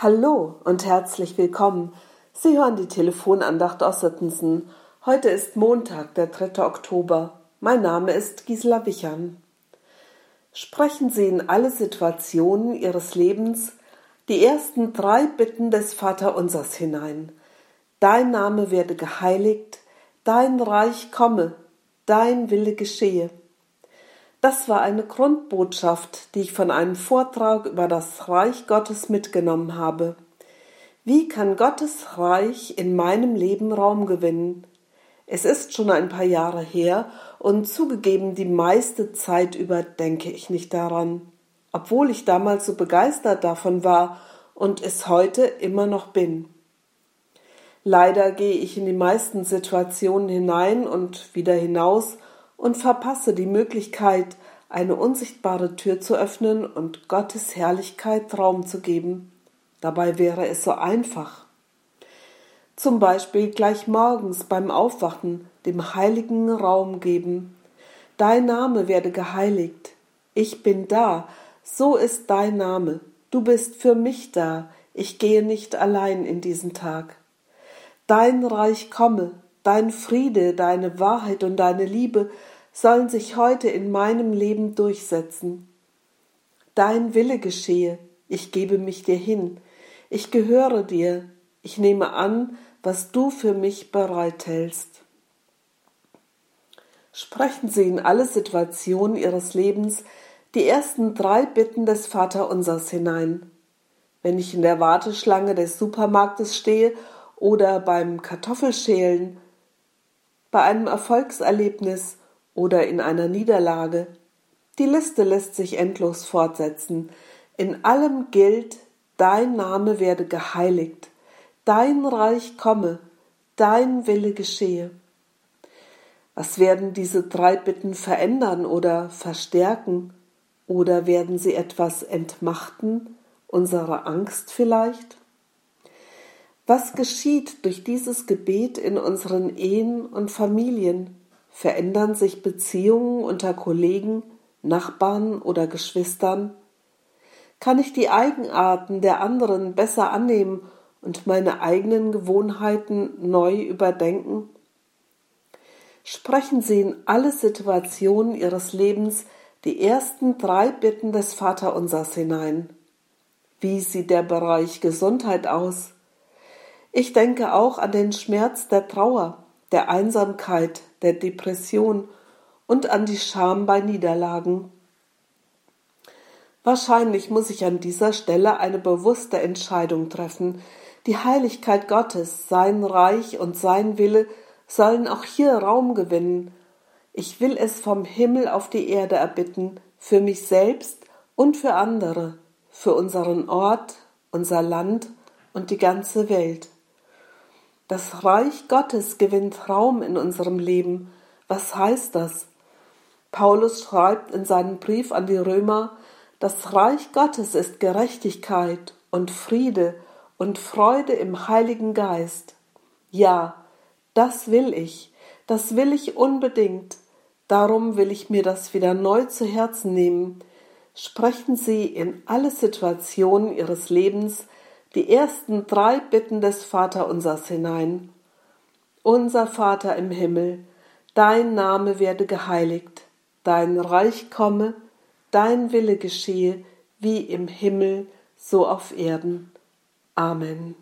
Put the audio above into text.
Hallo und herzlich willkommen. Sie hören die Telefonandacht Ossetensen. Heute ist Montag, der 3. Oktober. Mein Name ist Gisela Wichern. Sprechen Sie in alle Situationen Ihres Lebens die ersten drei Bitten des Vaterunsers hinein. Dein Name werde geheiligt, dein Reich komme, dein Wille geschehe. Das war eine Grundbotschaft, die ich von einem Vortrag über das Reich Gottes mitgenommen habe. Wie kann Gottes Reich in meinem Leben Raum gewinnen? Es ist schon ein paar Jahre her und zugegeben die meiste Zeit über denke ich nicht daran, obwohl ich damals so begeistert davon war und es heute immer noch bin. Leider gehe ich in die meisten Situationen hinein und wieder hinaus und verpasse die Möglichkeit, eine unsichtbare Tür zu öffnen und Gottes Herrlichkeit Raum zu geben. Dabei wäre es so einfach. Zum Beispiel gleich morgens beim Aufwachen dem Heiligen Raum geben. Dein Name werde geheiligt. Ich bin da. So ist dein Name. Du bist für mich da. Ich gehe nicht allein in diesen Tag. Dein Reich komme dein Friede, deine Wahrheit und deine Liebe sollen sich heute in meinem Leben durchsetzen. Dein Wille geschehe, ich gebe mich dir hin, ich gehöre dir, ich nehme an, was du für mich bereithältst. Sprechen Sie in alle Situationen Ihres Lebens die ersten drei Bitten des Vaterunsers hinein. Wenn ich in der Warteschlange des Supermarktes stehe oder beim Kartoffelschälen, bei einem Erfolgserlebnis oder in einer Niederlage. Die Liste lässt sich endlos fortsetzen. In allem gilt, dein Name werde geheiligt, dein Reich komme, dein Wille geschehe. Was werden diese drei Bitten verändern oder verstärken? Oder werden sie etwas entmachten, unsere Angst vielleicht? Was geschieht durch dieses Gebet in unseren Ehen und Familien? Verändern sich Beziehungen unter Kollegen, Nachbarn oder Geschwistern? Kann ich die Eigenarten der anderen besser annehmen und meine eigenen Gewohnheiten neu überdenken? Sprechen Sie in alle Situationen Ihres Lebens die ersten drei Bitten des Vaterunsers hinein. Wie sieht der Bereich Gesundheit aus? Ich denke auch an den Schmerz der Trauer, der Einsamkeit, der Depression und an die Scham bei Niederlagen. Wahrscheinlich muss ich an dieser Stelle eine bewusste Entscheidung treffen. Die Heiligkeit Gottes, sein Reich und sein Wille sollen auch hier Raum gewinnen. Ich will es vom Himmel auf die Erde erbitten, für mich selbst und für andere, für unseren Ort, unser Land und die ganze Welt. Das Reich Gottes gewinnt Raum in unserem Leben. Was heißt das? Paulus schreibt in seinem Brief an die Römer, das Reich Gottes ist Gerechtigkeit und Friede und Freude im Heiligen Geist. Ja, das will ich, das will ich unbedingt. Darum will ich mir das wieder neu zu Herzen nehmen. Sprechen Sie in alle Situationen Ihres Lebens die ersten drei Bitten des Vaterunsers hinein. Unser Vater im Himmel, dein Name werde geheiligt, dein Reich komme, dein Wille geschehe, wie im Himmel, so auf Erden. Amen.